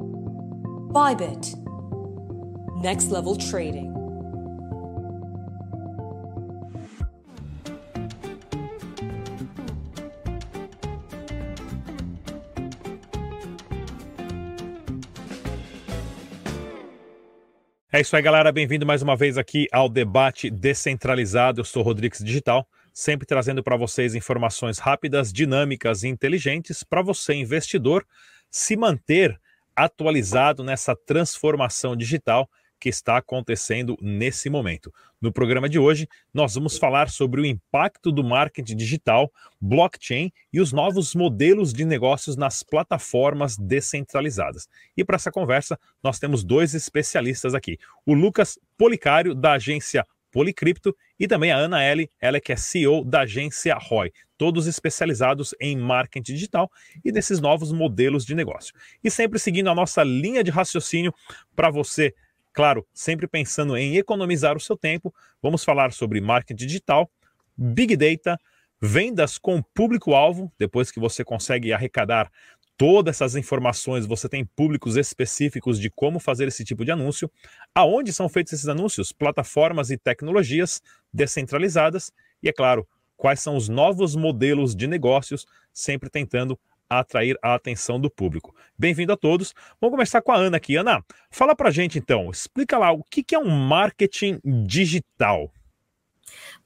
Bybit. Next level trading. É isso aí, galera. Bem-vindo mais uma vez aqui ao debate descentralizado. Eu sou Rodrigues Digital, sempre trazendo para vocês informações rápidas, dinâmicas e inteligentes para você, investidor, se manter atualizado nessa transformação digital que está acontecendo nesse momento. No programa de hoje, nós vamos falar sobre o impacto do marketing digital, blockchain e os novos modelos de negócios nas plataformas descentralizadas. E para essa conversa, nós temos dois especialistas aqui: o Lucas Policário, da agência Policripto, e também a Ana L, ela que é CEO da agência ROI, todos especializados em marketing digital e desses novos modelos de negócio. E sempre seguindo a nossa linha de raciocínio para você Claro, sempre pensando em economizar o seu tempo, vamos falar sobre marketing digital, big data, vendas com público-alvo, depois que você consegue arrecadar todas essas informações, você tem públicos específicos de como fazer esse tipo de anúncio, aonde são feitos esses anúncios, plataformas e tecnologias descentralizadas e, é claro, quais são os novos modelos de negócios, sempre tentando atrair a atenção do público. Bem-vindo a todos. Vamos começar com a Ana aqui. Ana, fala pra gente então, explica lá o que é um marketing digital.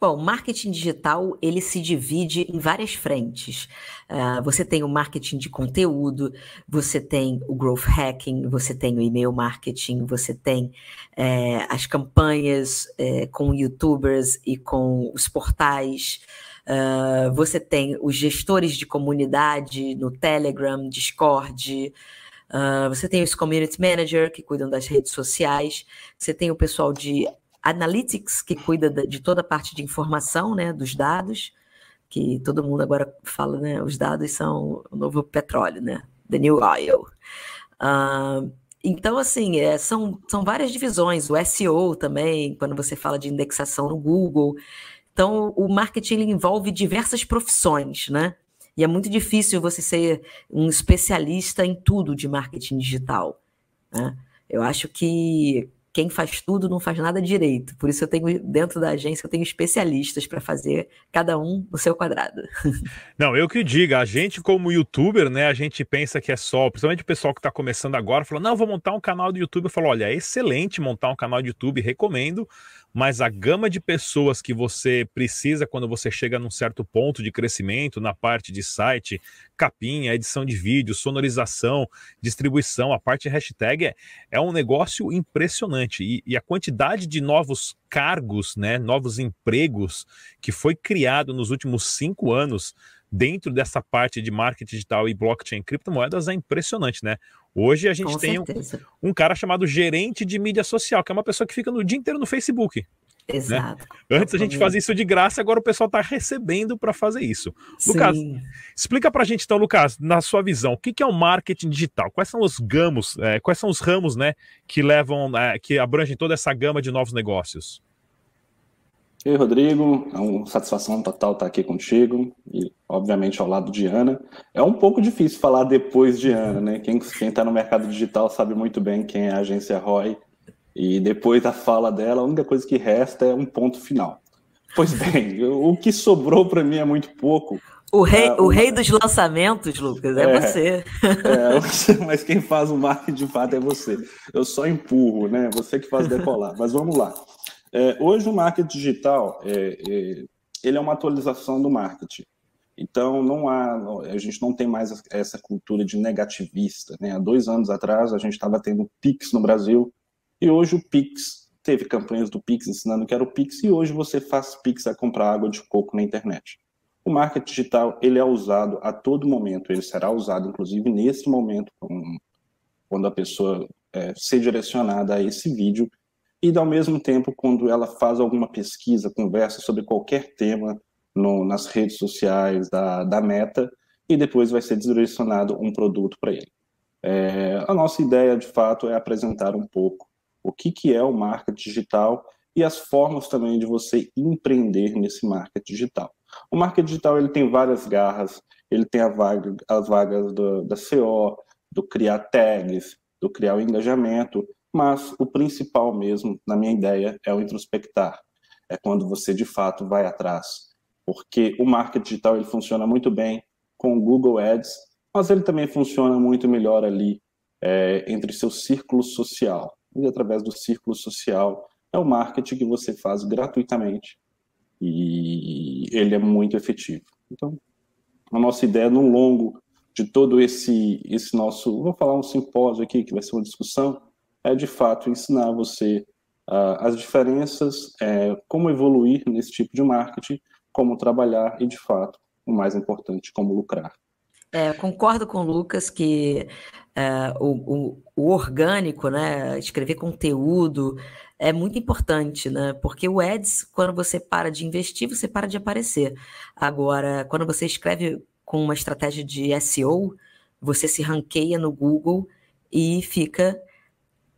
Bom, marketing digital ele se divide em várias frentes. Uh, você tem o marketing de conteúdo, você tem o growth hacking, você tem o e-mail marketing, você tem é, as campanhas é, com youtubers e com os portais. Uh, você tem os gestores de comunidade no Telegram, Discord. Uh, você tem os community manager que cuidam das redes sociais. Você tem o pessoal de analytics que cuida de toda a parte de informação, né, dos dados. Que todo mundo agora fala, né, os dados são o novo petróleo, né, the new oil. Uh, então, assim, é, são, são várias divisões. O SEO também, quando você fala de indexação no Google. Então, o marketing envolve diversas profissões, né? E é muito difícil você ser um especialista em tudo de marketing digital. Né? Eu acho que quem faz tudo não faz nada direito. Por isso eu tenho dentro da agência eu tenho especialistas para fazer cada um no seu quadrado. Não, eu que diga, a gente como youtuber, né, a gente pensa que é só, principalmente o pessoal que está começando agora, falou: "Não, vou montar um canal do YouTube". Eu falo: "Olha, é excelente montar um canal de YouTube, recomendo, mas a gama de pessoas que você precisa quando você chega num certo ponto de crescimento na parte de site, capinha, edição de vídeo, sonorização, distribuição, a parte hashtag é, é um negócio impressionante. E, e, a quantidade de novos cargos, né, novos empregos que foi criado nos últimos cinco anos dentro dessa parte de marketing digital e blockchain criptomoedas é impressionante, né? Hoje a gente Com tem um, um, cara chamado gerente de mídia social, que é uma pessoa que fica no dia inteiro no Facebook. Né? Exato. Né? Antes a gente fazia isso de graça, agora o pessoal está recebendo para fazer isso. Sim. Lucas, explica para a gente então, Lucas, na sua visão, o que, que é o marketing digital? Quais são os gamos, é, quais são os ramos, né, que levam, é, que abrangem toda essa gama de novos negócios? E aí, Rodrigo, é uma satisfação total estar aqui contigo e, obviamente, ao lado de Ana. É um pouco difícil falar depois de Ana, né? Quem está no mercado digital sabe muito bem quem é a agência ROI e depois da fala dela, a única coisa que resta é um ponto final. Pois bem, o que sobrou para mim é muito pouco. O rei, ah, o rei dos lançamentos, Lucas, é, é você. É, mas quem faz o marketing de fato é você. Eu só empurro, né? Você que faz decolar. Mas vamos lá. É, hoje o marketing digital é, é, ele é uma atualização do marketing. Então não há, a gente não tem mais essa cultura de negativista. Né? Há dois anos atrás a gente estava tendo Pix no Brasil e hoje o Pix teve campanhas do Pix ensinando que era o Pix e hoje você faz Pix a comprar água de coco na internet. O marketing digital ele é usado a todo momento. Ele será usado inclusive nesse momento quando a pessoa é, ser direcionada a esse vídeo e, ao mesmo tempo, quando ela faz alguma pesquisa, conversa sobre qualquer tema no, nas redes sociais da, da Meta, e depois vai ser direcionado um produto para ele. É, a nossa ideia, de fato, é apresentar um pouco o que, que é o marketing digital e as formas também de você empreender nesse marketing digital. O marketing digital ele tem várias garras, ele tem vaga, as vagas do, da CO, do criar tags, do criar o engajamento, mas o principal mesmo, na minha ideia, é o introspectar. É quando você de fato vai atrás, porque o marketing digital ele funciona muito bem com o Google Ads, mas ele também funciona muito melhor ali é, entre seu círculo social. E através do círculo social é o marketing que você faz gratuitamente e ele é muito efetivo. Então, a nossa ideia no longo de todo esse esse nosso, vou falar um simpósio aqui que vai ser uma discussão, é de fato ensinar você uh, as diferenças, é, como evoluir nesse tipo de marketing, como trabalhar e de fato o mais importante, como lucrar. É, concordo com o Lucas que é, o, o, o, orgânico, né, escrever conteúdo é muito importante, né? Porque o Ads, quando você para de investir, você para de aparecer. Agora, quando você escreve com uma estratégia de SEO, você se ranqueia no Google e fica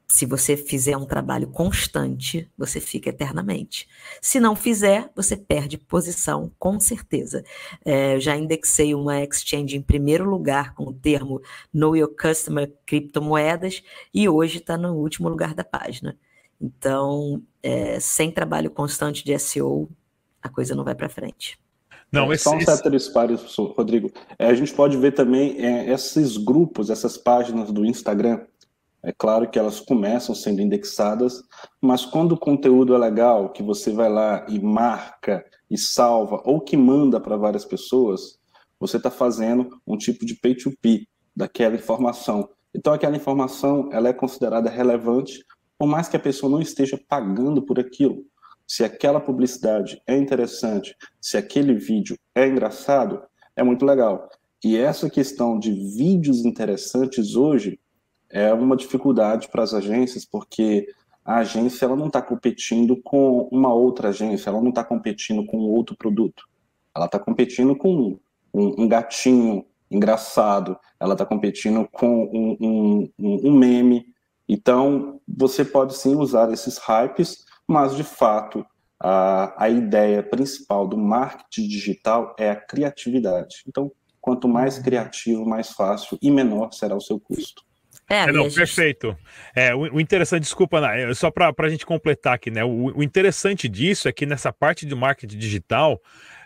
se você fizer um trabalho constante, você fica eternamente. Se não fizer, você perde posição, com certeza. É, eu já indexei uma exchange em primeiro lugar com o termo Know Your Customer Criptomoedas e hoje está no último lugar da página. Então, é, sem trabalho constante de SEO, a coisa não vai para frente. Não, esse, Só um ceteris paribus, Rodrigo. É, a gente pode ver também é, esses grupos, essas páginas do Instagram, é claro que elas começam sendo indexadas, mas quando o conteúdo é legal, que você vai lá e marca e salva, ou que manda para várias pessoas, você está fazendo um tipo de pay to pay daquela informação. Então aquela informação ela é considerada relevante, por mais que a pessoa não esteja pagando por aquilo. Se aquela publicidade é interessante, se aquele vídeo é engraçado, é muito legal. E essa questão de vídeos interessantes hoje é uma dificuldade para as agências, porque a agência ela não está competindo com uma outra agência, ela não está competindo com outro produto. Ela está competindo com um, um, gatinho engraçado, ela está competindo com um, um, um, meme. Então, você pode sim usar esses hypes, mas de fato, a, a ideia principal do marketing digital é a criatividade. Então, quanto mais criativo, mais fácil e menor será o seu custo. É, é não, gente... perfeito. É, o, o, interessante, desculpa, é só para a gente completar aqui, né? O, o, interessante disso é que nessa parte de marketing digital,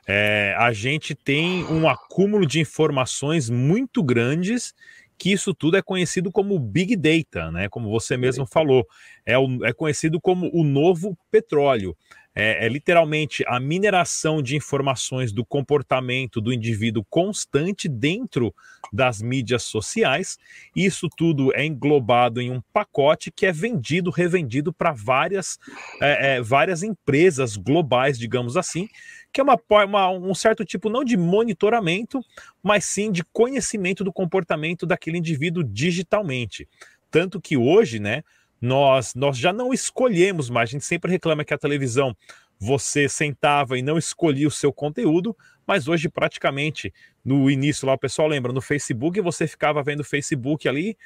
é, a gente tem um acúmulo de informações muito grandes que isso tudo é conhecido como Big Data, né? Como você mesmo falou, é, o, é conhecido como o novo petróleo é, é, literalmente a mineração de informações do comportamento do indivíduo constante dentro das mídias sociais. Isso tudo é englobado em um pacote que é vendido, revendido para várias, é, é, várias empresas globais, digamos assim, que é uma, uma, um certo tipo não de monitoramento, mas sim de conhecimento do comportamento daquele indivíduo digitalmente. Tanto que hoje, né, nós, nós já não escolhemos mais. A gente sempre reclama que a televisão você sentava e não escolhia o seu conteúdo, mas hoje praticamente no início lá o pessoal lembra no Facebook você ficava vendo o Facebook ali,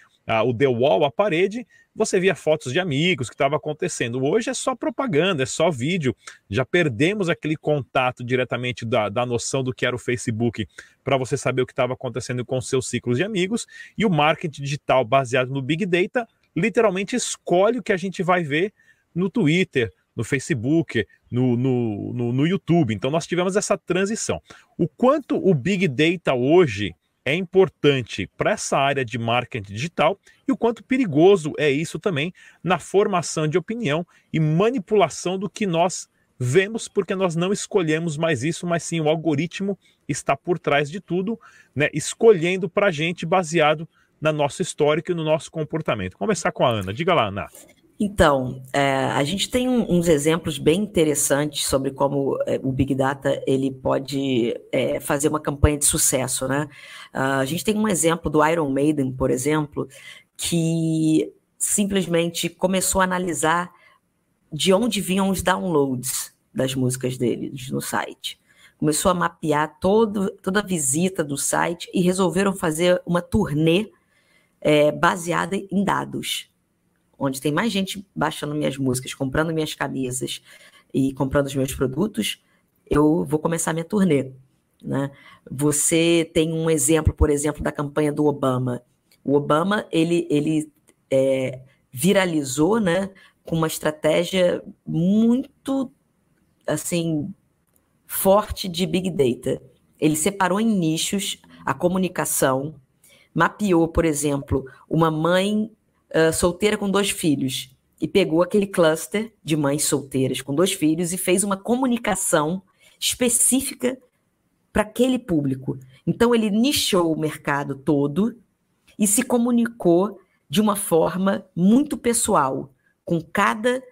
o The Wall, a parede, você via fotos de amigos que estava acontecendo. Hoje é só propaganda, é só vídeo. Já perdemos aquele contato diretamente da, da noção do que era o Facebook para você saber o que estava acontecendo com seus ciclos de amigos e o marketing digital baseado no Big Data literalmente escolhe o que a gente vai ver no Twitter, no Facebook, no, no, no, no, YouTube. Então nós tivemos essa transição. O quanto o Big Data hoje é importante para essa área de marketing digital e o quanto perigoso é isso também na formação de opinião e manipulação do que nós vemos, porque nós não escolhemos mais isso, mas sim o algoritmo está por trás de tudo, né, escolhendo para a gente baseado na nossa história e no nosso comportamento. Começar com a Ana. Diga lá, Ana. Então, é, a gente tem um, uns exemplos bem interessantes sobre como é, o Big Data ele pode é, fazer uma campanha de sucesso, né? Uh, a gente tem um exemplo do Iron Maiden, por exemplo, que simplesmente começou a analisar de onde vinham os downloads das músicas deles no site. Começou a mapear todo, toda a visita do site e resolveram fazer uma turnê é, baseada em dados, onde tem mais gente baixando minhas músicas, comprando minhas camisas e comprando os meus produtos, eu vou começar minha turnê. Né? Você tem um exemplo, por exemplo, da campanha do Obama. O Obama ele, ele é, viralizou, né, com uma estratégia muito assim forte de big data. Ele separou em nichos a comunicação, mapeou, por exemplo, uma mãe solteira com dois filhos e pegou aquele cluster de mães solteiras com dois filhos e fez uma comunicação específica para aquele público. Então ele nichou o mercado todo e se comunicou de uma forma muito pessoal com cada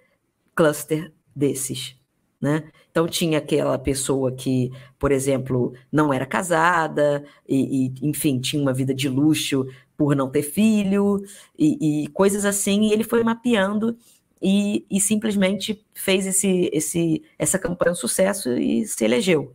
cluster desses. Né? Então tinha aquela pessoa que, por exemplo, não era casada e, e enfim, tinha uma vida de luxo por não ter filho e, e coisas assim, e ele foi mapeando e, e, simplesmente fez esse, esse, essa campanha um sucesso e se elegeu.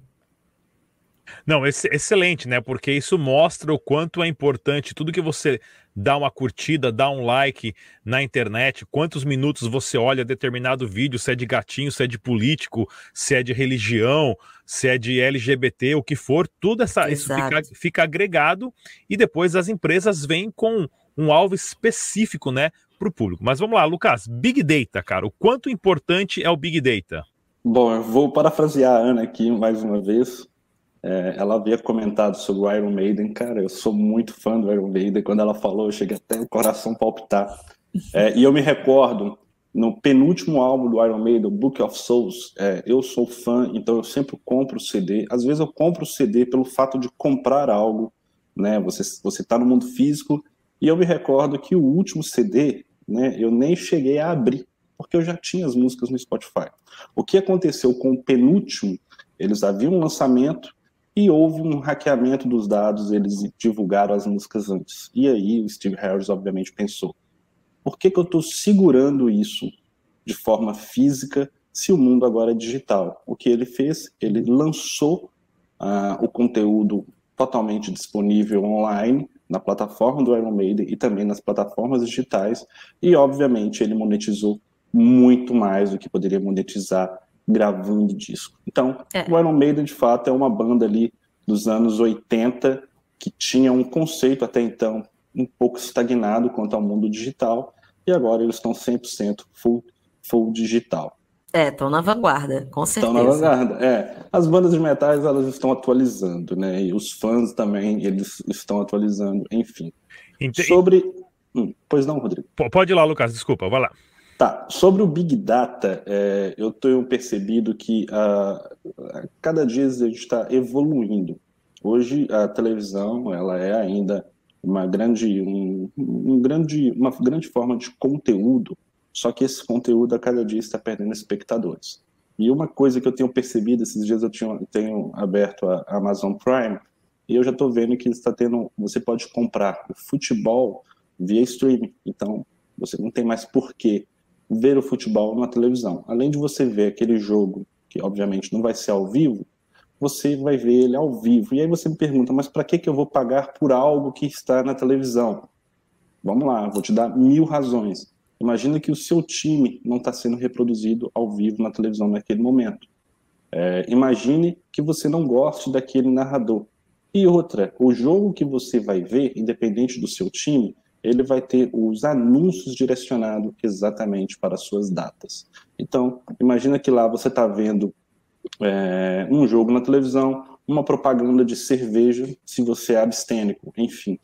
Não, excelente, né? Porque isso mostra o quanto é importante tudo que você dá uma curtida, dá um like na internet, quantos minutos você olha determinado vídeo, se é de gatinho, se é de político, se é de religião, se é de LGBT, o que for, tudo essa, isso fica, fica agregado e depois as empresas vêm com um alvo específico, né, para o público. Mas vamos lá, Lucas, Big Data, cara, o quanto importante é o Big Data? Bom, eu vou parafrasear a Ana aqui mais uma vez. É, ela havia comentado sobre o Iron Maiden, cara, eu sou muito fã do Iron Maiden. Quando ela falou, eu cheguei até o coração palpitar. É, e eu me recordo, no penúltimo álbum do Iron Maiden, Book of Souls, é, eu sou fã, então eu sempre compro o CD. Às vezes eu compro o CD pelo fato de comprar algo, né? Você você está no mundo físico. E eu me recordo que o último CD, né? Eu nem cheguei a abrir, porque eu já tinha as músicas no Spotify. O que aconteceu com o penúltimo? Eles haviam um lançamento e houve um hackeamento dos dados, eles divulgaram as músicas antes. E aí o Steve Harris, obviamente, pensou: por que, que eu estou segurando isso de forma física se o mundo agora é digital? O que ele fez? Ele lançou uh, o conteúdo totalmente disponível online na plataforma do Iron Maiden e também nas plataformas digitais, e obviamente ele monetizou muito mais do que poderia monetizar gravando disco. Então, é. o Iron Maiden, de fato, é uma banda ali dos anos 80 que tinha um conceito até então um pouco estagnado quanto ao mundo digital, e agora eles estão 100% full, full digital. É, estão na vanguarda, com certeza. Estão na vanguarda, é. As bandas de metais, elas estão atualizando, né? E os fãs também, eles estão atualizando, enfim. Sobre... Hum, pois não, Rodrigo. Pode ir lá, Lucas, desculpa, vai lá. Tá, sobre o Big Data, é, eu tenho percebido que a, a cada dia a gente está evoluindo. Hoje a televisão ela é ainda uma grande, um, um, grande, uma grande forma de conteúdo, só que esse conteúdo a cada dia está perdendo espectadores. E uma coisa que eu tenho percebido, esses dias eu tenho, tenho aberto a Amazon Prime, e eu já estou vendo que está tendo, você pode comprar o futebol via streaming. Então, você não tem mais porquê ver o futebol na televisão. Além de você ver aquele jogo, que obviamente não vai ser ao vivo, você vai ver ele ao vivo. E aí você me pergunta, mas para que, que eu vou pagar por algo que está na televisão? Vamos lá, vou te dar mil razões. Imagina que o seu time não está sendo reproduzido ao vivo na televisão naquele momento. É, imagine que você não goste daquele narrador. E outra, o jogo que você vai ver, independente do seu time, ele vai ter os anúncios direcionados exatamente para as suas datas. Então, imagina que lá você está vendo é, um jogo na televisão, uma propaganda de cerveja, se você é abstênico, enfim.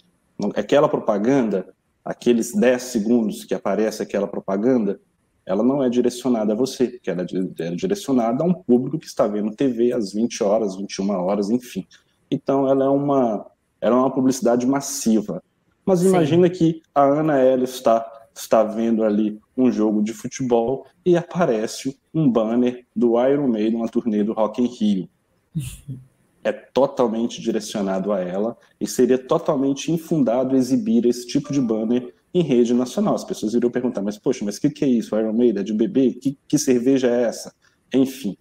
Aquela propaganda, aqueles 10 segundos que aparece aquela propaganda, ela não é direcionada a você, porque ela é direcionada a um público que está vendo TV às 20 horas, 21 horas, enfim. Então, ela é uma, ela é uma publicidade massiva. Mas imagina Sim. que a Ana Ela está, está vendo ali um jogo de futebol e aparece um banner do Iron Maiden, uma turnê do Rock in Rio. é totalmente direcionado a ela e seria totalmente infundado exibir esse tipo de banner em rede nacional. As pessoas iriam perguntar, mas poxa, mas o que, que, é isso? Iron Maiden é de bebê? Que, que cerveja é essa? Enfim,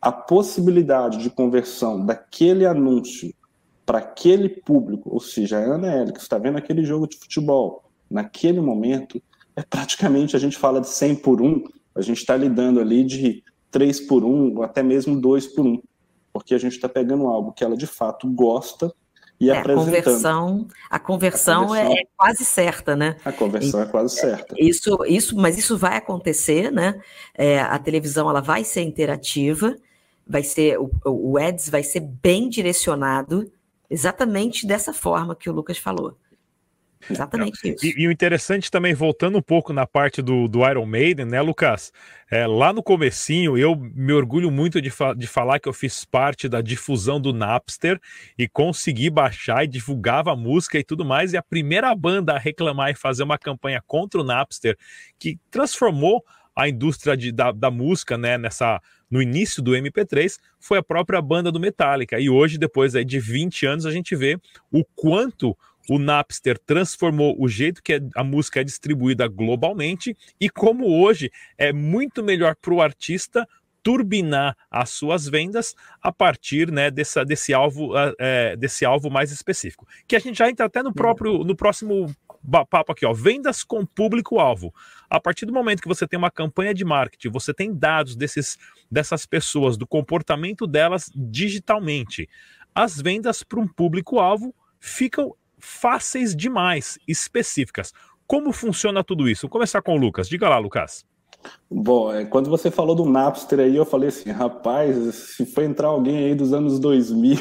a possibilidade de conversão daquele anúncio para aquele público, ou seja, a Ana Hélio, que está vendo aquele jogo de futebol, naquele momento, é praticamente, a gente fala de 100 por 1, a gente está lidando ali de 3 por 1, ou até mesmo 2 por 1, porque a gente está pegando algo que ela de fato gosta e é, apresentando. A conversão, a conversão, a conversão é, é, quase certa, né? A conversão e, é quase certa. Isso, isso, mas isso vai acontecer, né? É, a televisão ela vai ser interativa, vai ser o, o ads vai ser bem direcionado, exatamente dessa forma que o Lucas falou. Exatamente isso. E, e, o interessante também, voltando um pouco na parte do, do Iron Maiden, né, Lucas? É, lá no comecinho, eu me orgulho muito de, fa de falar que eu fiz parte da difusão do Napster e consegui baixar e divulgava a música e tudo mais. E a primeira banda a reclamar e fazer uma campanha contra o Napster, que transformou a indústria de, da, da música, né, nessa no início do MP3, foi a própria banda do Metallica. E hoje, depois de 20 anos, a gente vê o quanto o Napster transformou o jeito que é, a música é distribuída globalmente e como hoje é muito melhor para o artista turbinar as suas vendas a partir né, dessa, desse, alvo, é, desse alvo mais específico. Que a gente já entra até no próprio no próximo papo aqui, ó, vendas com público-alvo. A partir do momento que você tem uma campanha de marketing, você tem dados desses, dessas pessoas, do comportamento delas digitalmente, as vendas para um público-alvo ficam fáceis demais, específicas. Como funciona tudo isso? Vou começar com o Lucas. Diga lá, Lucas. Bom, é, quando você falou do Napster aí, eu falei assim, rapaz, se for entrar alguém aí dos anos 2000,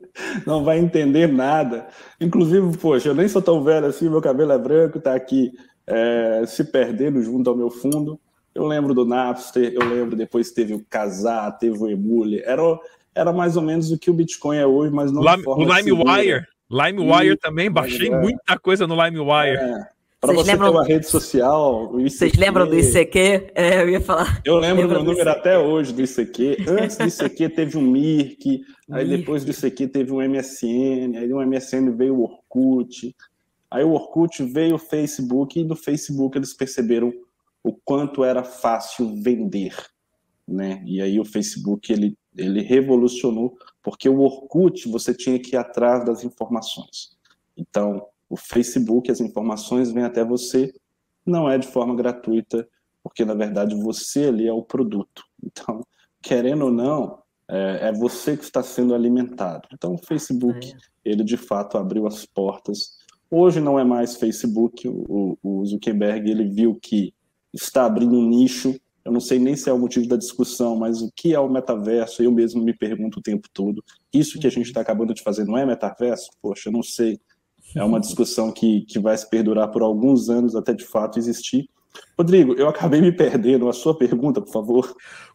não vai entender nada. Inclusive, poxa, eu nem sou tão velho assim, meu cabelo é branco, tá aqui é, se perdendo junto ao meu fundo. Eu lembro do Napster, eu lembro depois teve o Casar, teve o Emule, era, era mais ou menos o que o Bitcoin é hoje, mas não Lime, O LimeWire, LimeWire também, baixei é. muita coisa no LimeWire. É. Para você lembram... ter uma rede social, ICQ... Vocês lembram do ICQ? É, eu ia falar. Eu lembro do meu número ICQ. até hoje do ICQ. Antes do ICQ teve um Mirk, aí depois do ICQ teve um MSN, aí do MSN veio o Orkut, aí o Orkut veio o Facebook, e no Facebook eles perceberam o quanto era fácil vender, né? E aí o Facebook ele, ele revolucionou, porque o Orkut você tinha que ir atrás das informações. Então, o Facebook, as informações vêm até você, não é de forma gratuita, porque na verdade você ali é o produto. Então, querendo ou não, é, é você que está sendo alimentado. Então, o Facebook, é. ele de fato abriu as portas. Hoje não é mais Facebook, o, o Zuckerberg ele viu que está abrindo um nicho. Eu não sei nem se é o motivo da discussão, mas o que é o metaverso? Eu mesmo me pergunto o tempo todo. Isso que a gente está acabando de fazer não é metaverso? Poxa, eu não sei. É uma discussão que, que vai se perdurar por alguns anos até de fato existir. Rodrigo, eu acabei me perdendo. A sua pergunta, por favor.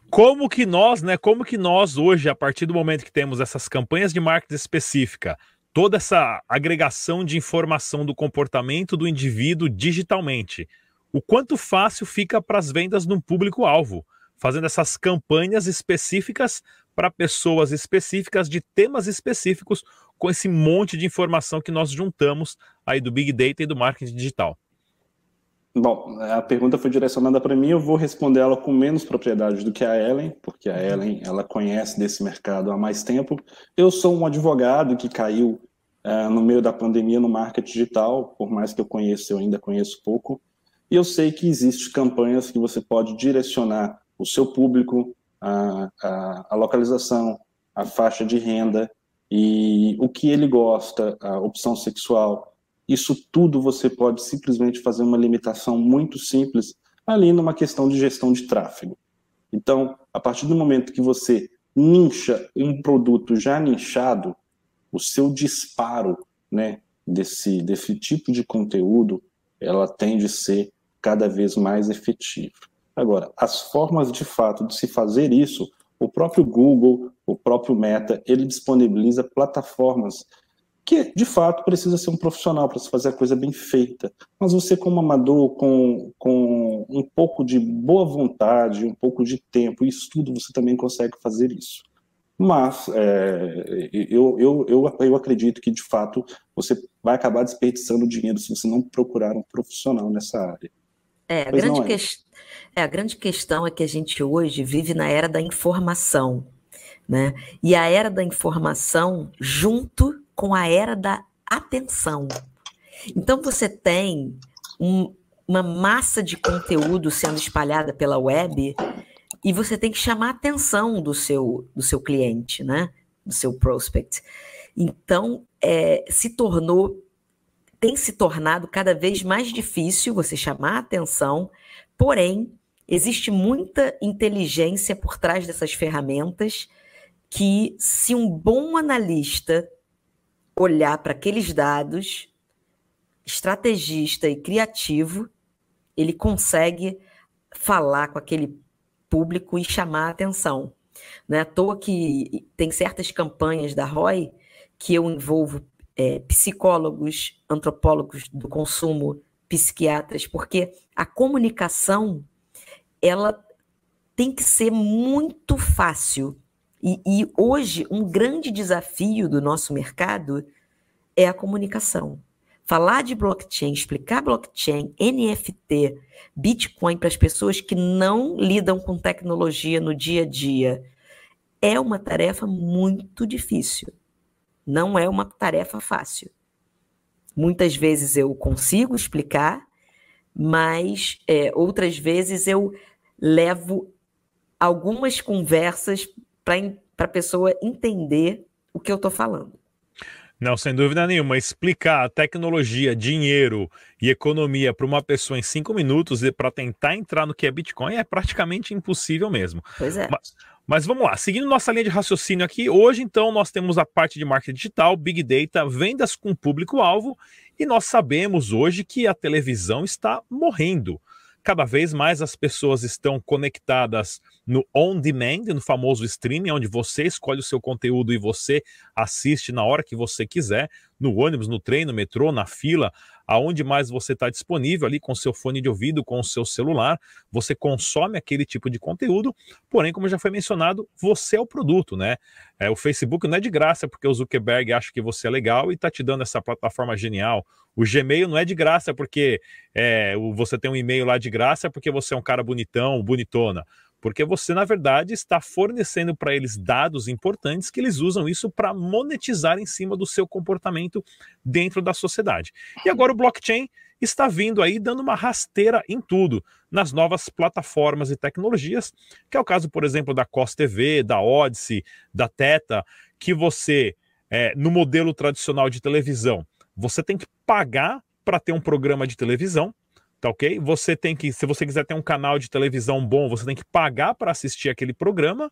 Como que nós, né? Como que nós hoje, a partir do momento que temos essas campanhas de marketing específica, toda essa agregação de informação do comportamento do indivíduo digitalmente, o quanto fácil fica para as vendas num público-alvo, fazendo essas campanhas específicas para pessoas específicas de temas específicos, com esse monte de informação que nós juntamos aí do Big Data e do marketing digital? Bom, a pergunta foi direcionada para mim, eu vou responder ela com menos propriedade do que a Ellen, porque a Ellen ela conhece desse mercado há mais tempo. Eu sou um advogado que caiu uh, no meio da pandemia no marketing digital, por mais que eu conheça, eu ainda conheço pouco. E eu sei que existem campanhas que você pode direcionar o seu público, a, a, a localização, a faixa de renda e o que ele gosta, a opção sexual, isso tudo você pode simplesmente fazer uma limitação muito simples ali numa questão de gestão de tráfego. Então, a partir do momento que você nincha um produto já nichado, o seu disparo né, desse, desse tipo de conteúdo, ela tende a ser cada vez mais efetiva. Agora, as formas de fato de se fazer isso o próprio Google, o próprio Meta, ele disponibiliza plataformas que, de fato, precisa ser um profissional para se fazer a coisa bem feita. Mas você, como amador, com, com um pouco de boa vontade, um pouco de tempo e estudo, você também consegue fazer isso. Mas é, eu, eu, eu, eu acredito que, de fato, você vai acabar desperdiçando dinheiro se você não procurar um profissional nessa área. É, a grande, é. Que... é, a grande questão é que a gente hoje vive na era da informação, né? E a era da informação junto com a era da atenção. Então você tem um, uma massa de conteúdo sendo espalhada pela web e você tem que chamar a atenção do seu, do seu cliente, né? Do seu prospect. Então, é, se tornou, tem se tornado cada vez mais difícil você chamar a atenção, porém, existe muita inteligência por trás dessas ferramentas que, se um bom analista olhar para aqueles dados, estrategista e criativo, ele consegue falar com aquele público e chamar a atenção. Não é à toa que tem certas campanhas da ROI que eu envolvo é, psicólogos, antropólogos do consumo, psiquiatras, porque a comunicação ela tem que ser muito fácil. E, e hoje, um grande desafio do nosso mercado é a comunicação. Falar de blockchain, explicar blockchain, NFT, Bitcoin para as pessoas que não lidam com tecnologia no dia a dia é uma tarefa muito difícil. Não é uma tarefa fácil. Muitas vezes eu consigo explicar, mas é, outras vezes eu levo algumas conversas para a pessoa entender o que eu estou falando. Não, sem dúvida nenhuma. Explicar tecnologia, dinheiro e economia para uma pessoa em cinco minutos e para tentar entrar no que é Bitcoin é praticamente impossível mesmo. Pois é. Mas, mas, vamos lá, seguindo nossa linha de raciocínio aqui, hoje então nós temos a parte de marketing digital, Big Data, vendas com público-alvo, e nós sabemos hoje que a televisão está morrendo cada vez mais as pessoas estão conectadas no on demand, no famoso streaming, onde você escolhe o seu conteúdo e você assiste na hora que você quiser, no ônibus, no trem, no metrô, na fila, aonde mais você está disponível ali com seu fone de ouvido, com o seu celular, você consome aquele tipo de conteúdo, porém, como já foi mencionado, você é o produto, né? É, o Facebook não é de graça porque o Zuckerberg acha que você é legal e está te dando essa plataforma genial. O Gmail não é de graça porque é, você tem um e-mail lá de graça porque você é um cara bonitão, bonitona porque você, na verdade, está fornecendo para eles dados importantes que eles usam isso para monetizar em cima do seu comportamento dentro da sociedade. E agora o blockchain está vindo aí dando uma rasteira em tudo, nas novas plataformas e tecnologias, que é o caso, por exemplo, da COS TV, da Odyssey, da Teta, que você, é, no modelo tradicional de televisão, você tem que pagar para ter um programa de televisão, tá ok? Você tem que, se você quiser ter um canal de televisão bom, você tem que pagar para assistir aquele programa.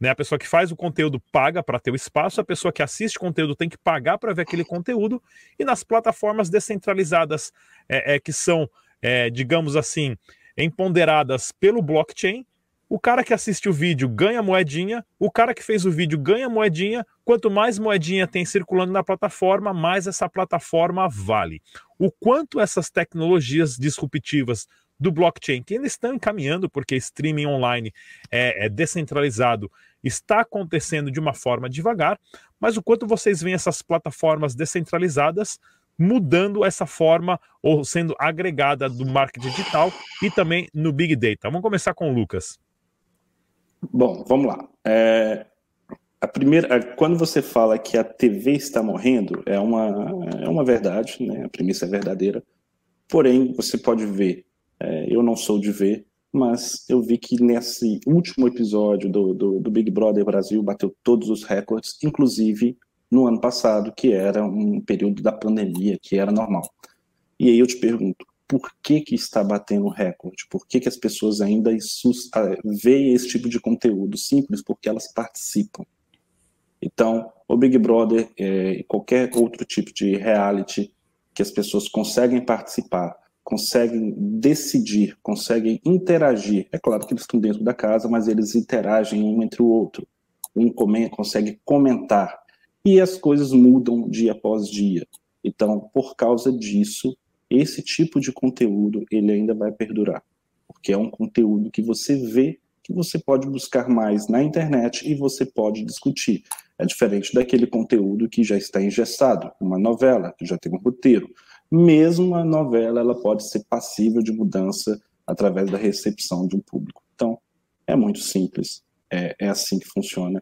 Né? A pessoa que faz o conteúdo paga para ter o espaço, a pessoa que assiste conteúdo tem que pagar para ver aquele conteúdo. E nas plataformas descentralizadas, é, é que são, é, digamos assim, empoderadas pelo blockchain, o cara que assiste o vídeo ganha moedinha, o cara que fez o vídeo ganha moedinha. Quanto mais moedinha tem circulando na plataforma, mais essa plataforma vale. O quanto essas tecnologias disruptivas do blockchain, que eles estão encaminhando, porque streaming online é, é descentralizado, está acontecendo de uma forma devagar, mas o quanto vocês veem essas plataformas descentralizadas mudando essa forma ou sendo agregada do marketing digital e também no Big Data. Vamos começar com o Lucas. Bom, vamos lá. É, a primeira, quando você fala que a TV está morrendo, é uma, é uma verdade, né? a premissa é verdadeira. Porém, você pode ver, é, eu não sou de ver, mas eu vi que nesse último episódio do, do, do, Big Brother Brasil bateu todos os recordes, inclusive no ano passado, que era um período da pandemia, que era normal. E aí eu te pergunto, por que, que está batendo recorde, por que, que as pessoas ainda ah, veem esse tipo de conteúdo simples, porque elas participam. Então, o Big Brother é, e é, qualquer outro tipo de reality que as pessoas conseguem participar, conseguem decidir, conseguem interagir. É claro que eles estão dentro da casa, mas eles interagem um entre o outro. Um come, consegue comentar. E as coisas mudam dia após dia. Então, por causa disso, esse tipo de conteúdo ele ainda vai perdurar, porque é um conteúdo que você vê que você pode buscar mais na internet e você pode discutir. É diferente daquele conteúdo que já está engessado, uma novela que já tem um roteiro. Mesmo a novela, ela pode ser passível de mudança através da recepção de um público. Então, é muito simples, é, é assim que funciona.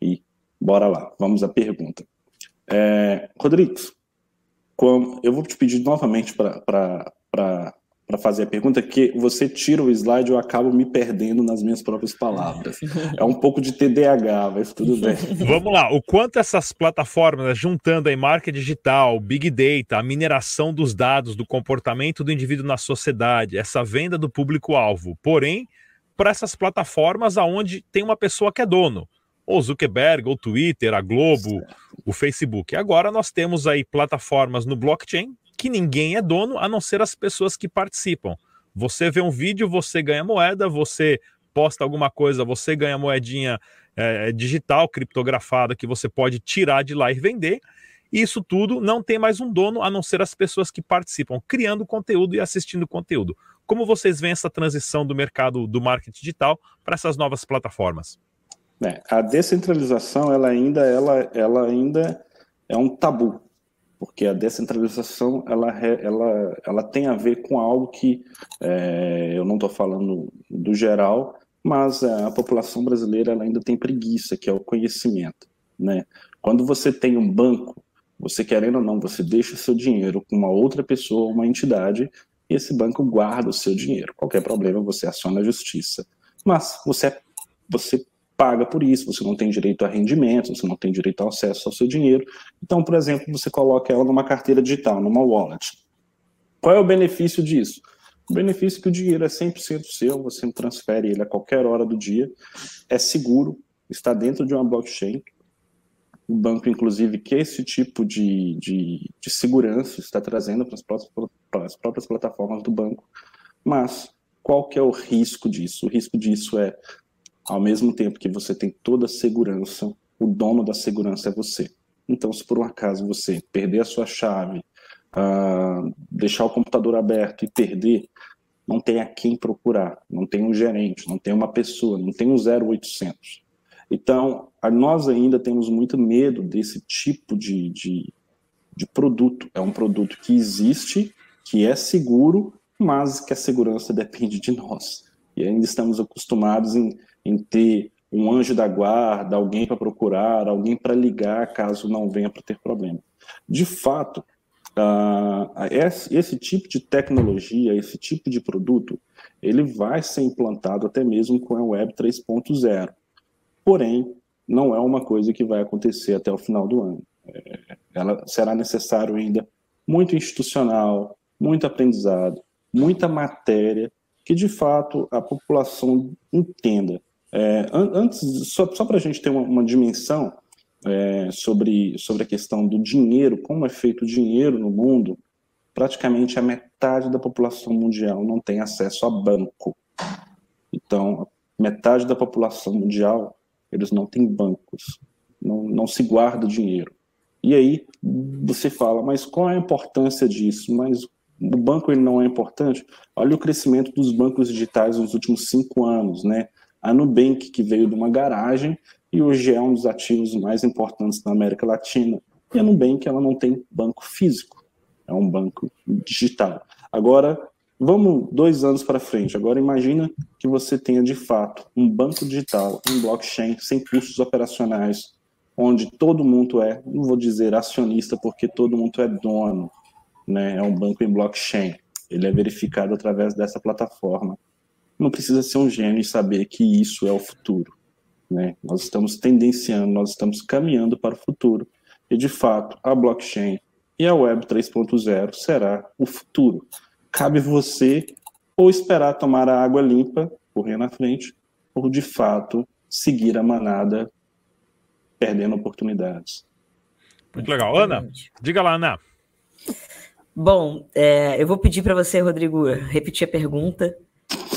E bora lá, vamos à pergunta. É, Rodrigues, eu vou te pedir novamente para para fazer a pergunta, que você tira o slide, eu acabo me perdendo nas minhas próprias palavras. É um pouco de TDAH, mas tudo bem. Vamos lá, o quanto essas plataformas, juntando aí marca digital, big data, a mineração dos dados, do comportamento do indivíduo na sociedade, essa venda do público-alvo, porém, para essas plataformas aonde tem uma pessoa que é dono, ou Zuckerberg, ou Twitter, a Globo, o Facebook. Agora nós temos aí plataformas no blockchain que ninguém é dono a não ser as pessoas que participam. Você vê um vídeo, você ganha moeda, você posta alguma coisa, você ganha moedinha é, digital, criptografada, que você pode tirar de lá e vender. E isso tudo não tem mais um dono a não ser as pessoas que participam, criando conteúdo e assistindo conteúdo. Como vocês veem essa transição do mercado do marketing digital para essas novas plataformas? É, a descentralização ela ainda, ela, ela ainda é um tabu porque a descentralização ela, ela, ela tem a ver com algo que é, eu não estou falando do geral, mas a população brasileira ela ainda tem preguiça, que é o conhecimento. Né? Quando você tem um banco, você querendo ou não, você deixa o seu dinheiro com uma outra pessoa, uma entidade, e esse banco guarda o seu dinheiro. Qualquer problema, você aciona a justiça. Mas você, você paga por isso, você não tem direito a rendimento, você não tem direito ao acesso ao seu dinheiro. Então, por exemplo, você coloca ela numa carteira digital, numa wallet. Qual é o benefício disso? O benefício é que o dinheiro é 100% seu, você transfere ele a qualquer hora do dia, é seguro, está dentro de uma blockchain. O banco, inclusive, que esse tipo de, de, de segurança está trazendo para as, próprias, para as próprias plataformas do banco. Mas qual que é o risco disso? O risco disso é ao mesmo tempo que você tem toda a segurança, o dono da segurança é você. Então, se por um acaso você perder a sua chave, uh, deixar o computador aberto e perder, não tem a quem procurar, não tem um gerente, não tem uma pessoa, não tem um 0800. Então, nós ainda temos muito medo desse tipo de, de, de produto. É um produto que existe, que é seguro, mas que a segurança depende de nós. E ainda estamos acostumados em em ter um anjo da guarda, alguém para procurar, alguém para ligar caso não venha para ter problema. De fato, esse, esse, tipo de tecnologia, esse tipo de produto, ele vai ser implantado até mesmo com a Web 3.0. Porém, não é uma coisa que vai acontecer até o final do ano. É, ela será necessário ainda muito institucional, muito aprendizado, muita matéria que de fato a população entenda é, antes, só, só para a gente ter uma, uma dimensão é, sobre, sobre a questão do dinheiro, como é feito o dinheiro no mundo, praticamente a metade da população mundial não tem acesso a banco. Então, metade da população mundial, eles não têm bancos, não, não se guarda dinheiro. E aí você fala, mas qual é a importância disso? Mas o banco ele não é importante? Olha o crescimento dos bancos digitais nos últimos cinco anos, né? A Nubank, que veio de uma garagem e hoje é um dos ativos mais importantes da América Latina. E a Nubank ela não tem banco físico, é um banco digital. Agora, vamos dois anos para frente. Agora, imagina que você tenha de fato um banco digital, um blockchain, sem custos operacionais, onde todo mundo é, não vou dizer acionista, porque todo mundo é dono, né? É um banco em blockchain. Ele é verificado através dessa plataforma não precisa ser um gênio e saber que isso é o futuro. Né? Nós estamos tendenciando, nós estamos caminhando para o futuro. E, de fato, a blockchain e a Web 3.0 será o futuro. Cabe você ou esperar tomar a água limpa, correr na frente, ou, de fato, seguir a manada, perdendo oportunidades. Muito legal. Ana, diga lá, Ana. Bom, é, eu vou pedir para você, Rodrigo, repetir a pergunta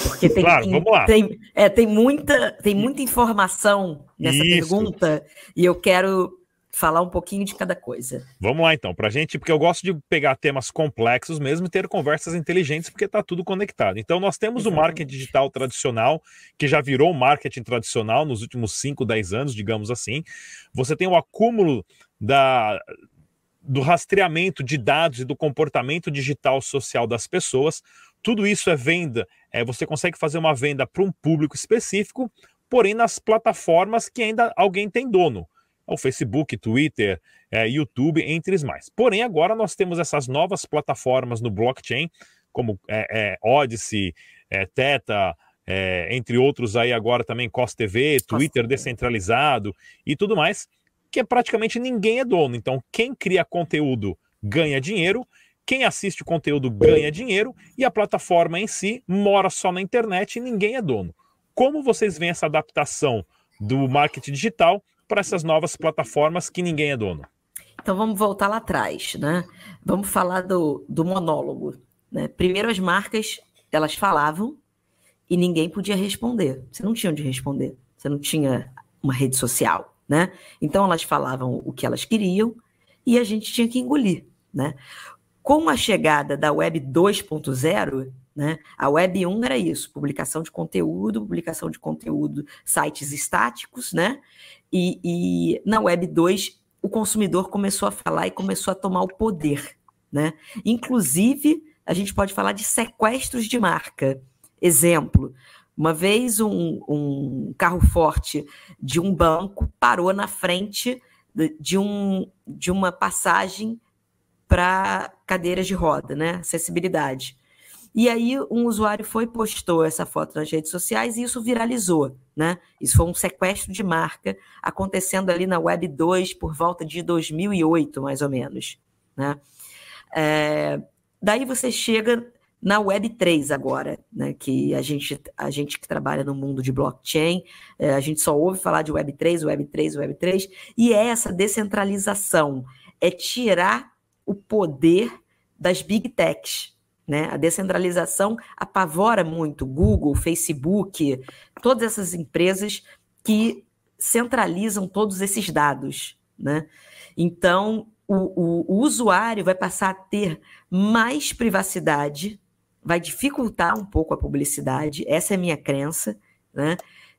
porque tem, claro, tem, vamos lá. Tem, é, tem, muita, tem muita informação nessa Isso. pergunta e eu quero falar um pouquinho de cada coisa. Vamos lá então, para gente, porque eu gosto de pegar temas complexos mesmo e ter conversas inteligentes, porque está tudo conectado. Então nós temos Exatamente. o marketing digital tradicional, que já virou marketing tradicional nos últimos 5, 10 anos, digamos assim. Você tem o acúmulo da, do rastreamento de dados e do comportamento digital social das pessoas. Tudo isso é venda, é, você consegue fazer uma venda para um público específico, porém nas plataformas que ainda alguém tem dono. É o Facebook, Twitter, é, YouTube, entre os mais. Porém, agora nós temos essas novas plataformas no blockchain, como é, é, Odyssey, é, Teta, é, entre outros aí agora também Cost TV, Twitter descentralizado e tudo mais, que é praticamente ninguém é dono. Então, quem cria conteúdo ganha dinheiro, quem assiste o conteúdo ganha dinheiro e a plataforma em si mora só na internet e ninguém é dono. Como vocês veem essa adaptação do marketing digital para essas novas plataformas que ninguém é dono? Então vamos voltar lá atrás, né? Vamos falar do, do monólogo. Né? Primeiro as marcas elas falavam e ninguém podia responder. Você não tinha onde responder. Você não tinha uma rede social, né? Então elas falavam o que elas queriam e a gente tinha que engolir, né? Com a chegada da Web 2.0, né? A Web 1 era isso, publicação de conteúdo, publicação de conteúdo, sites estáticos, né? E, e na Web 2 o consumidor começou a falar e começou a tomar o poder, né? Inclusive, a gente pode falar de sequestros de marca. Exemplo, uma vez um, um carro forte de um banco parou na frente de, um, de uma passagem para cadeiras de roda, né? Acessibilidade. E aí um usuário foi postou essa foto nas redes sociais e isso viralizou, né? Isso foi um sequestro de marca acontecendo ali na Web 2 por volta de 2008, mais ou menos, né? É, daí você chega na Web 3 agora, né? Que a gente, a gente que trabalha no mundo de blockchain, é, a gente só ouve falar de Web 3, Web 3, Web 3, e é essa descentralização, é tirar o poder das big techs, né? A descentralização apavora muito Google, Facebook, todas essas empresas que centralizam todos esses dados. Né? Então, o, o, o usuário vai passar a ter mais privacidade, vai dificultar um pouco a publicidade, essa é a minha crença. Né?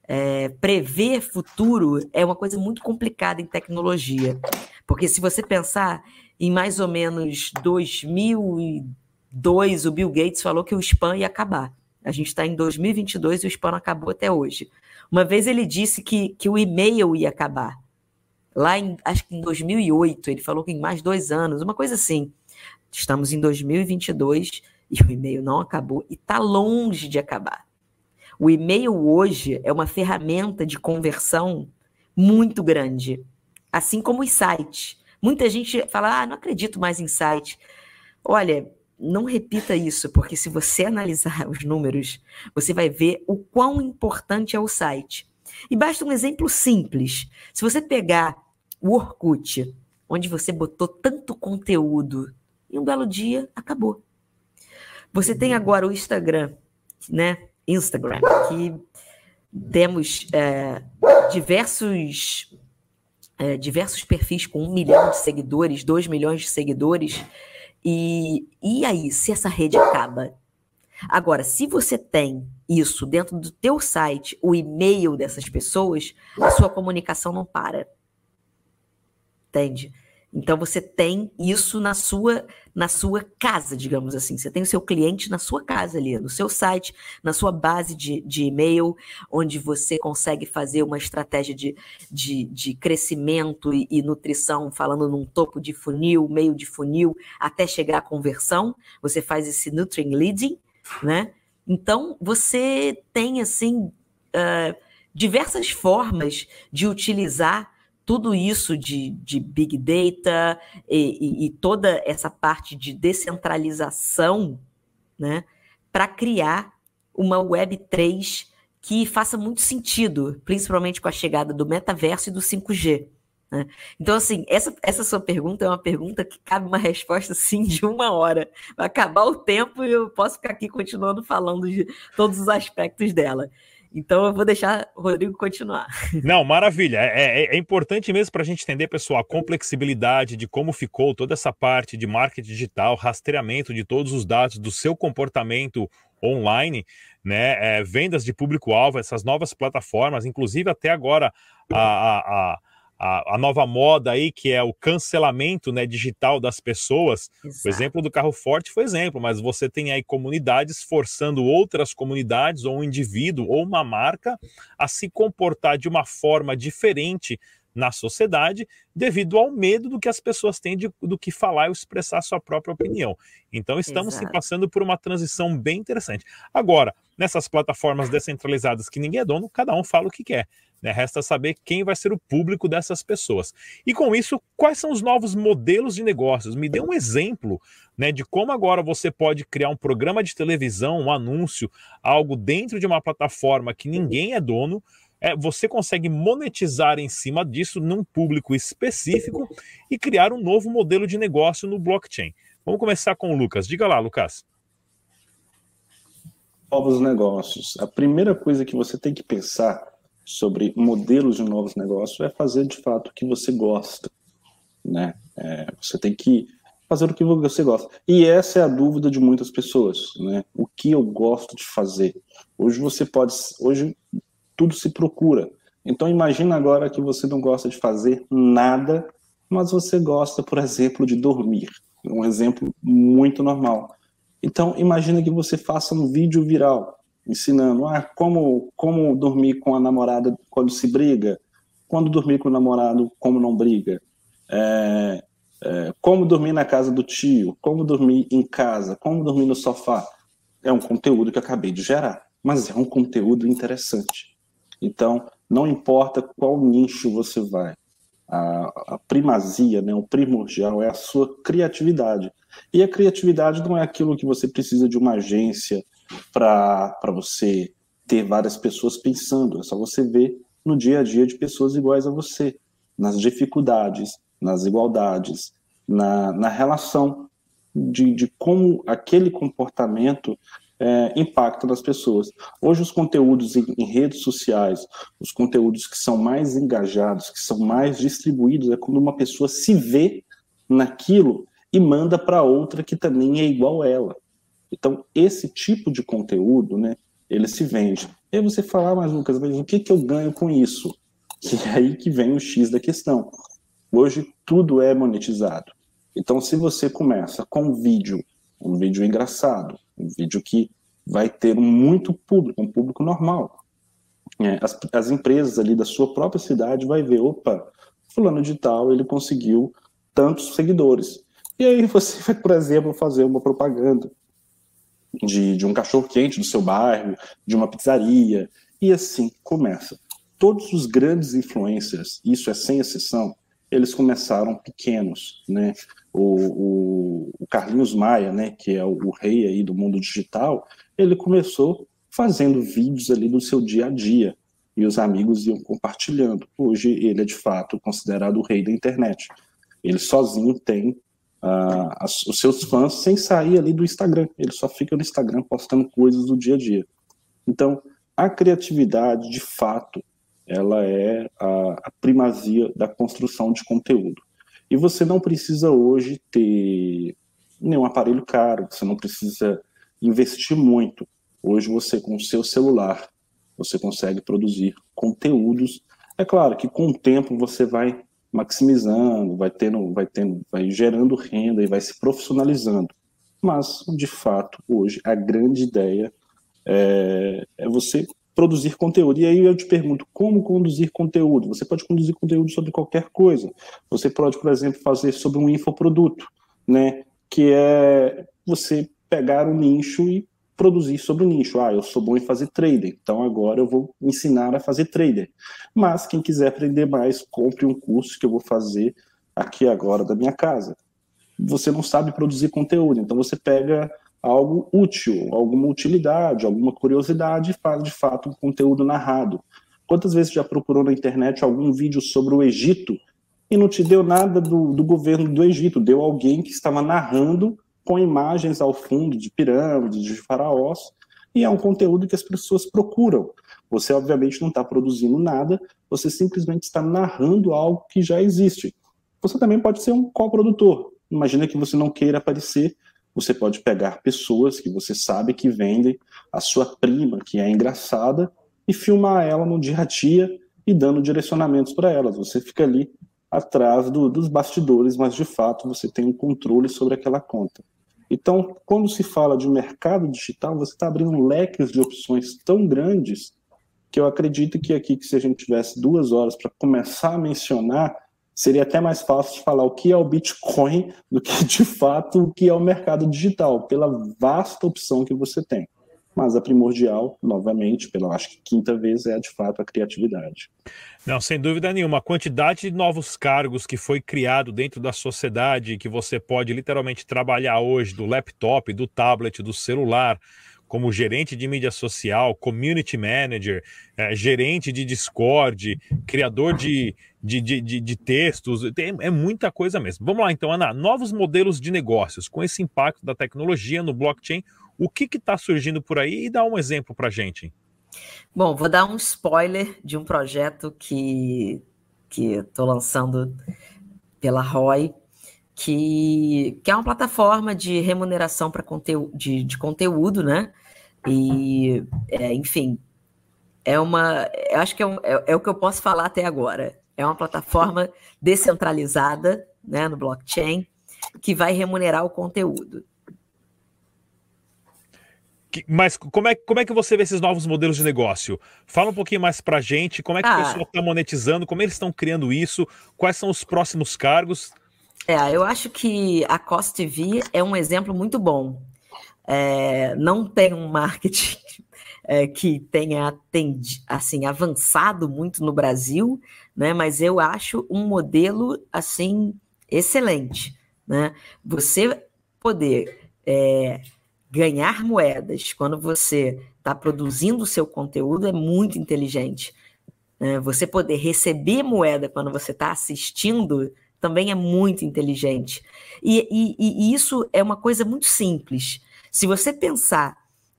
É, prever futuro é uma coisa muito complicada em tecnologia, porque se você pensar em mais ou menos 2000 Dois, o Bill Gates falou que o spam ia acabar. A gente está em 2022 e o spam acabou até hoje. Uma vez ele disse que, que o e-mail ia acabar. Lá em, acho que em 2008, ele falou que em mais dois anos, uma coisa assim. Estamos em 2022 e o e-mail não acabou e está longe de acabar. O e-mail hoje é uma ferramenta de conversão muito grande, assim como os sites. Muita gente fala, ah, não acredito mais em site. Olha, não repita isso, porque se você analisar os números, você vai ver o quão importante é o site. E basta um exemplo simples. Se você pegar o Orkut, onde você botou tanto conteúdo, e um belo dia acabou. Você tem agora o Instagram, né? Instagram, que temos é, diversos é, diversos perfis com um milhão de seguidores, dois milhões de seguidores, e, e aí, se essa rede acaba? Agora, se você tem isso dentro do teu site, o e-mail dessas pessoas, a sua comunicação não para. Entende? Então você tem isso na sua na sua casa, digamos assim. Você tem o seu cliente na sua casa ali, no seu site, na sua base de, de e-mail, onde você consegue fazer uma estratégia de, de, de crescimento e, e, nutrição, falando num topo de funil, meio de funil, até chegar à conversão. Você faz esse nurturing leading, né? Então você tem assim uh, diversas formas de utilizar tudo isso de, de Big Data e, e, e toda essa parte de descentralização, né, para criar uma Web 3 que faça muito sentido, principalmente com a chegada do metaverso e do 5G. Né? Então, assim, essa, essa sua pergunta é uma pergunta que cabe uma resposta, sim, de uma hora. Vai acabar o tempo e eu posso ficar aqui continuando falando de todos os aspectos dela. Então eu vou deixar o Rodrigo continuar. Não, maravilha. É, é, é importante mesmo para a gente entender, pessoal, a complexibilidade de como ficou toda essa parte de marketing digital, rastreamento de todos os dados do seu comportamento online, né? É, vendas de público-alvo, essas novas plataformas, inclusive até agora a, a, a a, a, nova moda aí, que é o cancelamento né, digital das pessoas. Exato. O exemplo do carro forte foi exemplo, mas você tem aí comunidades forçando outras comunidades, ou um indivíduo, ou uma marca, a se comportar de uma forma diferente na sociedade devido ao medo do que as pessoas têm de, do que falar e expressar sua própria opinião. Então estamos passando por uma transição bem interessante. Agora, nessas plataformas descentralizadas que ninguém é dono, cada um fala o que quer. Né? Resta saber quem vai ser o público dessas pessoas. E com isso, quais são os novos modelos de negócios? Me dê um exemplo né, de como agora você pode criar um programa de televisão, um anúncio, algo dentro de uma plataforma que ninguém é dono é, você consegue monetizar em cima disso num público específico e criar um novo modelo de negócio no blockchain. Vamos começar com o Lucas. Diga lá, Lucas. Novos negócios. A primeira coisa que você tem que pensar sobre modelos de novos negócios é fazer de fato o que você gosta, né? É, você tem que fazer o que você gosta. E essa é a dúvida de muitas pessoas, né? O que eu gosto de fazer? Hoje você pode, hoje tudo se procura. Então imagina agora que você não gosta de fazer nada, mas você gosta, por exemplo, de dormir. Um exemplo muito normal. Então imagina que você faça um vídeo viral ensinando ah, como, como dormir com a namorada quando se briga, quando dormir com o namorado, como não briga, é, é, como dormir na casa do tio, como dormir em casa, como dormir no sofá. É um conteúdo que eu acabei de gerar, mas é um conteúdo interessante. Então, não importa qual nicho você vai, a, a, primazia, né, o primordial é a sua criatividade. E a criatividade não é aquilo que você precisa de uma agência para você ter várias pessoas pensando, é só você ver no dia a dia de pessoas iguais a você, nas dificuldades, nas igualdades, na, na relação de, de como aquele comportamento é, impacta nas pessoas. Hoje, os conteúdos em, em, redes sociais, os conteúdos que são mais engajados, que são mais distribuídos, é quando uma pessoa se vê naquilo e manda para outra que também é igual a ela. Então, esse tipo de conteúdo, né, ele se vende. E aí você fala, ah, mas Lucas, mas o que, que eu ganho com isso? Que é aí que vem o X da questão. Hoje, tudo é monetizado. Então, se você começa com vídeo, um vídeo engraçado, um vídeo que vai ter muito público, um público normal. É, as, as empresas ali da sua própria cidade vai ver, opa, fulano de tal, ele conseguiu tantos seguidores. E aí você vai, por exemplo, fazer uma propaganda de, de um cachorro-quente do seu bairro, de uma pizzaria, e assim começa. Todos os grandes influencers, isso é sem exceção, eles começaram pequenos, né? O, o, Carlinhos Maia, né, que é o, o, rei aí do mundo digital, ele começou fazendo vídeos ali do seu dia a dia e os amigos iam compartilhando. Hoje ele é de fato considerado o rei da internet. Ele sozinho tem uh, os seus fãs sem sair ali do Instagram. Ele só fica no Instagram postando coisas do dia a dia. Então, a criatividade, de fato, ela é a, a primazia da construção de conteúdo. E você não precisa hoje ter nenhum aparelho caro, você não precisa investir muito. Hoje você com o seu celular, você consegue produzir conteúdos. É claro que com o tempo você vai maximizando, vai tendo, vai tendo, vai gerando renda e vai se profissionalizando. Mas, de fato, hoje a grande ideia é, é você produzir conteúdo. E aí eu te pergunto, como conduzir conteúdo? Você pode conduzir conteúdo sobre qualquer coisa. Você pode, por exemplo, fazer sobre um infoproduto, né? Que é você pegar um nicho e produzir sobre o nicho. Ah, eu sou bom em fazer trader, então agora eu vou ensinar a fazer trader. Mas quem quiser aprender mais, compre um curso que eu vou fazer aqui agora da minha casa. Você não sabe produzir conteúdo, então você pega algo útil, alguma utilidade, alguma curiosidade faz de fato um conteúdo narrado. Quantas vezes já procurou na internet algum vídeo sobre o Egito e não te deu nada do, do governo do Egito, deu alguém que estava narrando com imagens ao fundo de pirâmides, de faraós, e é um conteúdo que as pessoas procuram. Você, obviamente, não está produzindo nada, você simplesmente está narrando algo que já existe. Você também pode ser um coprodutor. Imagina que você não queira aparecer você pode pegar pessoas que você sabe que vendem a sua prima, que é engraçada, e filmar ela no dia a dia e dando direcionamentos para elas. Você fica ali atrás do, dos bastidores, mas de fato você tem um controle sobre aquela conta. Então, quando se fala de mercado digital, você está abrindo leques de opções tão grandes que eu acredito que aqui, que se a gente tivesse duas horas para começar a mencionar, seria até mais fácil de falar o que é o Bitcoin do que de fato o que é o mercado digital, pela vasta opção que você tem. Mas a primordial, novamente, pela acho que quinta vez, é de fato a criatividade. Não, sem dúvida nenhuma. A quantidade de novos cargos que foi criado dentro da sociedade, que você pode literalmente trabalhar hoje do laptop, do tablet, do celular, como gerente de mídia social, community manager, é, gerente de Discord, criador de, de, de, de, de textos, tem, é muita coisa mesmo. Vamos lá então, Ana, novos modelos de negócios com esse impacto da tecnologia no blockchain, o que está surgindo por aí e dá um exemplo para gente. Bom, vou dar um spoiler de um projeto que que estou lançando pela ROI, que, que é uma plataforma de remuneração para conteúdo, de, de conteúdo, né? E, é, enfim, é uma. Eu acho que é, um, é, é, o que eu posso falar até agora. É uma plataforma descentralizada né, no blockchain que vai remunerar o conteúdo. Mas como é, como é que você vê esses novos modelos de negócio? Fala um pouquinho mais para a gente, como é que ah. o pessoal está monetizando, como eles estão criando isso, quais são os próximos cargos? É, eu acho que a Cost TV é um exemplo muito bom. É, não tem um marketing é, que tenha atendi, assim, avançado muito no Brasil, né? mas eu acho um modelo assim excelente. Né? Você poder é, ganhar moedas quando você está produzindo o seu conteúdo é muito inteligente. Né? Você poder receber moeda quando você está assistindo também é muito inteligente. E, e, e, isso é uma coisa muito simples. Se você pensar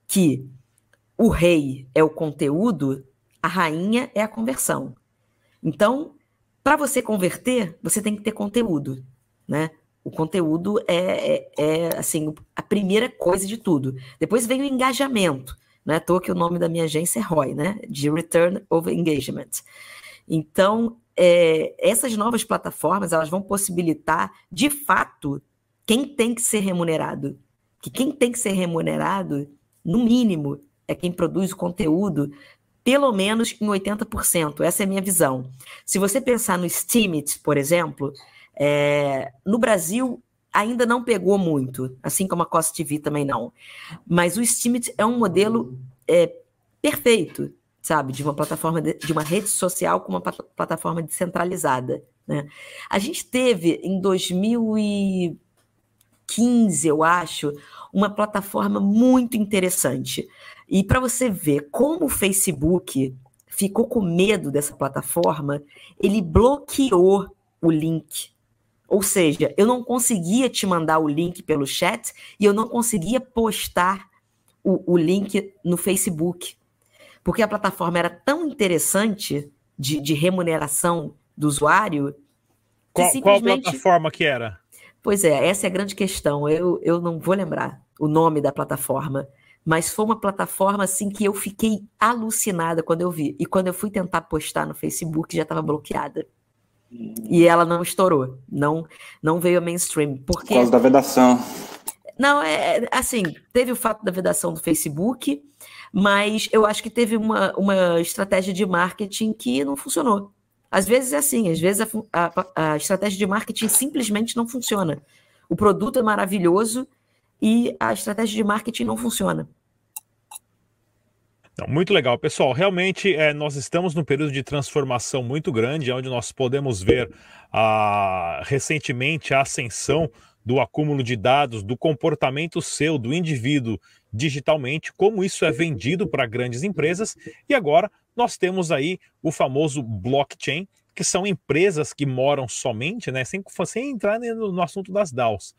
que o rei é o conteúdo, a rainha é a conversão. Então, para você converter, você tem que ter conteúdo, né? O conteúdo é, é, é, assim a primeira coisa de tudo. Depois vem o engajamento, né? Tô que o nome da minha agência é ROI, né? De Return of Engagement. Então, é, essas novas plataformas elas vão possibilitar, de fato, quem tem que ser remunerado. Que quem tem que ser remunerado, no mínimo, é quem produz o conteúdo, pelo menos em 80%. Essa é a minha visão. Se você pensar no Steemit, por exemplo, é, no Brasil, ainda não pegou muito, assim como a Cost TV também não. Mas o Steemit é um modelo é, perfeito, sabe, de uma plataforma, de, de, uma rede social com uma plataforma descentralizada. Né? A gente teve em 2015, eu acho, uma plataforma muito interessante. E para você ver como o Facebook ficou com medo dessa plataforma, ele bloqueou o link ou seja, eu não conseguia te mandar o link pelo chat e eu não conseguia postar o, o link no Facebook. Porque a plataforma era tão interessante de, de remuneração do usuário. Qual, simplesmente... qual plataforma que era? Pois é, essa é a grande questão. Eu, eu não vou lembrar o nome da plataforma, mas foi uma plataforma assim que eu fiquei alucinada quando eu vi. E quando eu fui tentar postar no Facebook, já estava bloqueada. E ela não estourou, não não veio a mainstream. Porque... Por causa da vedação. Não, é, é assim, teve o fato da vedação do Facebook, mas eu acho que teve uma, uma estratégia de marketing que não funcionou. Às vezes é assim, às vezes a, a, a estratégia de marketing simplesmente não funciona. O produto é maravilhoso e a estratégia de marketing não funciona. Não, muito legal, pessoal. Realmente é, nós estamos num período de transformação muito grande, onde nós podemos ver a, recentemente a ascensão do acúmulo de dados, do comportamento seu, do indivíduo digitalmente, como isso é vendido para grandes empresas, e agora nós temos aí o famoso blockchain, que são empresas que moram somente, né, sem, sem entrar no, assunto das DAOs,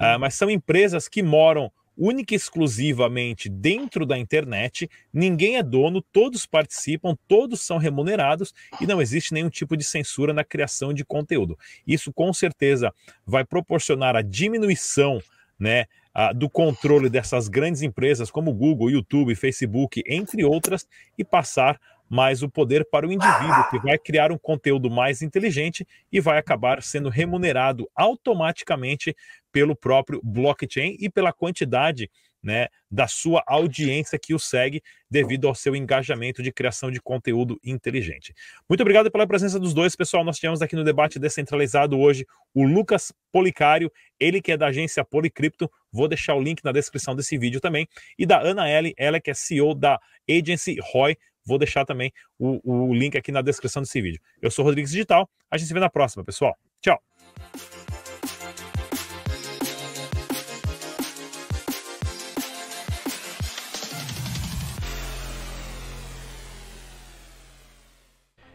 uh, mas são empresas que moram única e exclusivamente dentro da internet, ninguém é dono, todos participam, todos são remunerados e não existe nenhum tipo de censura na criação de conteúdo. Isso com certeza vai proporcionar a diminuição né, a, do controle dessas grandes empresas como Google, YouTube, Facebook, entre outras, e passar mais o poder para o indivíduo, que vai criar um conteúdo mais inteligente e vai acabar sendo remunerado automaticamente pelo próprio blockchain e pela quantidade né, da sua audiência que o segue devido ao seu engajamento de criação de conteúdo inteligente. Muito obrigado pela presença dos dois, pessoal. Nós tivemos aqui no debate descentralizado hoje o Lucas Policário, ele que é da agência Policripto. Vou deixar o link na descrição desse vídeo também. E da Ana L, ela que é CEO da Agency Roy. Vou deixar também o, o link aqui na descrição desse vídeo. Eu sou Rodrigues Digital. A gente se vê na próxima, pessoal. Tchau.